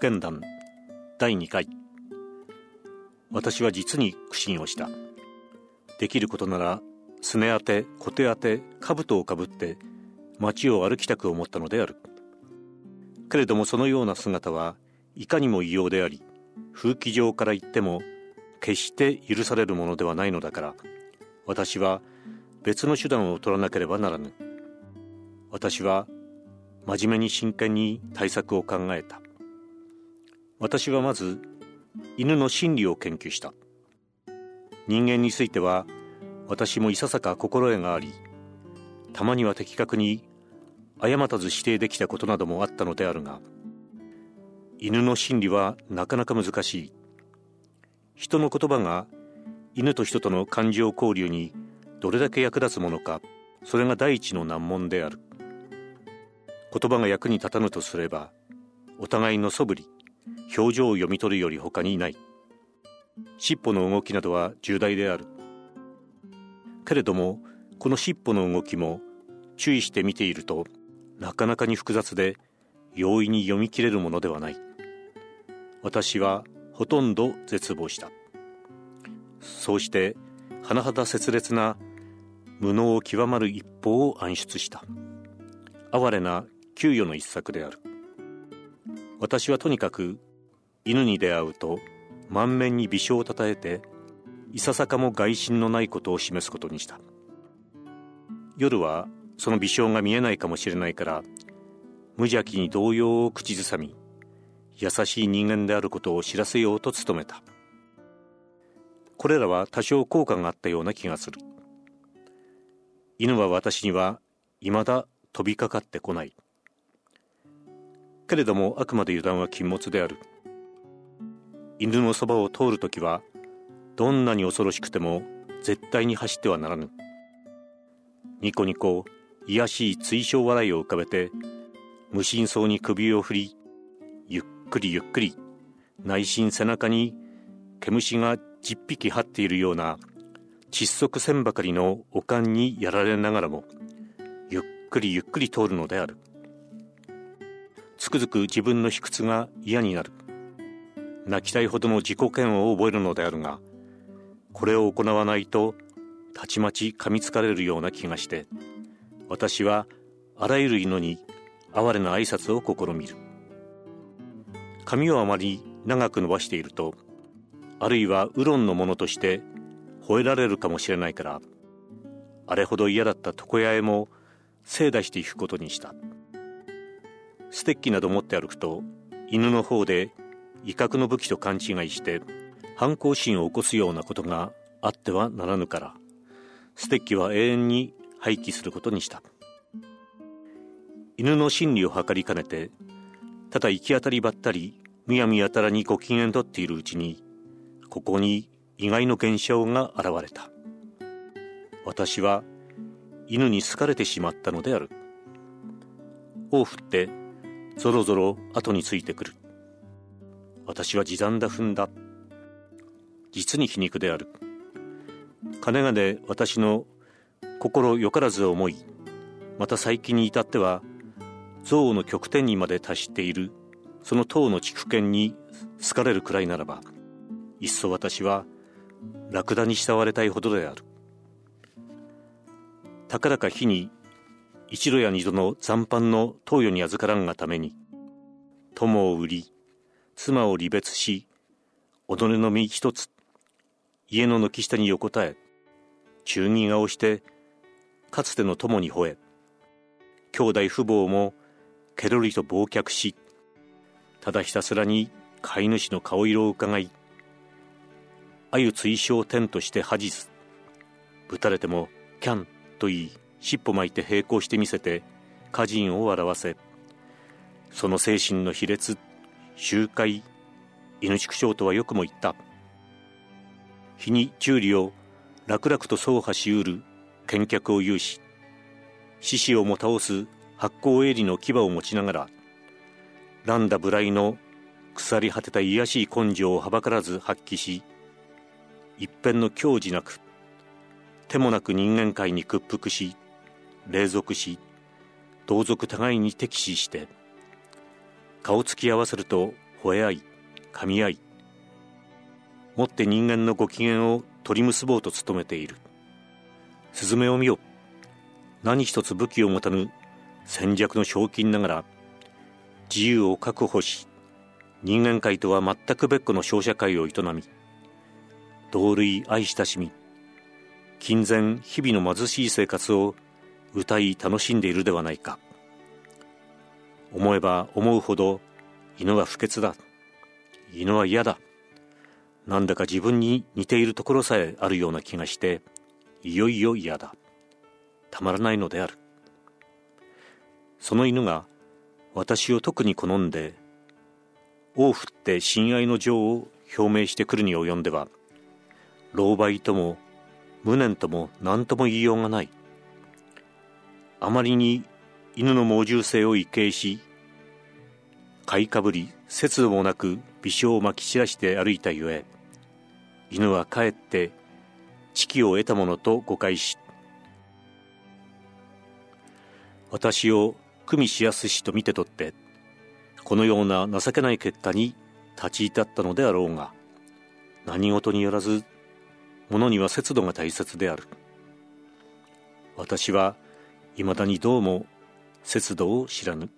剣談第2回。私は実に苦心をした。できることならすね当て小手当て兜をかぶって街を歩きたく思ったのである。けれどもそのような姿はいかにも異様であり風紀上から言っても決して許されるものではないのだから私は別の手段を取らなければならぬ。私は真面目に真剣に対策を考えた。私はまず犬の心理を研究した。人間については私もいささか心得がありたまには的確に誤たず指定できたことなどもあったのであるが犬の心理はなかなか難しい。人の言葉が犬と人との感情交流にどれだけ役立つものかそれが第一の難問である。言葉が役に立たぬとすればお互いの素振り表情を読み取るより他にない。尻尾の動きなどは重大である。けれどもこの尻尾の動きも注意して見ているとなかなかに複雑で容易に読み切れるものではない。私はほとんど絶望した。そうして甚だ切烈な無能を極まる一方を暗出した。哀れな給与の一作である。私はとにかく犬に出会うと満面に微笑をたたえていささかも外心のないことを示すことにした。夜はその微笑が見えないかもしれないから無邪気に動揺を口ずさみ優しい人間であることを知らせようと努めた。これらは多少効果があったような気がする。犬は私には未だ飛びかかってこない。けれどもあくまで油断は禁物である。犬のそばを通るときはどんなに恐ろしくても絶対に走ってはならぬ。ニコニコ卑しい追笑笑いを浮かべて無心そうに首を振りゆっくりゆっくり内心背中に毛虫が十匹張っているような窒息線ばかりのおかんにやられながらもゆっくりゆっくり通るのである。つくづく自分の卑屈が嫌になる。泣きたいほどの自己嫌悪を覚えるのであるがこれを行わないとたちまち噛みつかれるような気がして私はあらゆる犬に哀れな挨拶を試みる。髪をあまり長く伸ばしているとあるいはウロンのものとして吠えられるかもしれないからあれほど嫌だった床屋へも精出していくことにした。ステッキなど持って歩くと犬の方で威嚇の武器と勘違いして反抗心を起こすようなことがあってはならぬからステッキは永遠に廃棄することにした。犬の心理を図りかねてただ行き当たりばったりむやみやたらにご機嫌取っているうちにここに意外の現象が現れた。私は犬に好かれてしまったのである。尾を振ってぞろぞろ後についてくる。私は地団だ踏んだ。実に皮肉である。金がで私の心よからず思い。また最近に至っては憎悪の極点にまで達している。その党の畜犬に好かれるくらいならばいっそ私はラクダに慕われたいほどである。たかだか日に一度や二度の残飯の投与に預からんがために友を売り妻を離別し己の身一つ家の軒下に横たえ中義顔してかつての友に吠え兄弟父母もけろりと忘却しただひたすらに飼い主の顔色をうかがい鮎追奨天として恥ずぶたれてもキャンと言い尻尾巻いて並行してみせて歌人を笑わせその精神の卑劣集会犬畜生とはよくも言った。日に忠理を楽々と走破しうる見客を有し獅子をも倒す発光鋭利の牙を持ちながら乱んだ無頼の腐り果てた卑しい根性をはばからず発揮し一辺の矜持なく手もなく人間界に屈服し霊俗し同族互いに敵視して顔つき合わせると吠え合い噛み合いもって人間のご機嫌を取り結ぼうと努めている。スズメを見よ。何一つ武器を持たぬ戦略の賞金ながら自由を確保し人間界とは全く別個の商社会を営み同類愛親しみ金銭日々の貧しい生活を歌い楽しんでいるではないか。思えば思うほど犬は不潔だ。犬は嫌だ。なんだか自分に似ているところさえあるような気がしていよいよ嫌だ。たまらないのである。その犬が私を特に好んで尾を振って親愛の情を表明してくるに及んでは狼狽とも無念とも何とも言いようがない。あまりに犬の猛獣性を畏敬し買いかぶり節度もなく微笑をまき散らして歩いたゆえ犬はかえって知気を得たものと誤解し私を組みしやすしと見て取ってこのような情けない結果に立ち至ったのであろうが何事によらず物には節度が大切である。私はいまだにどうも節度を知らぬ。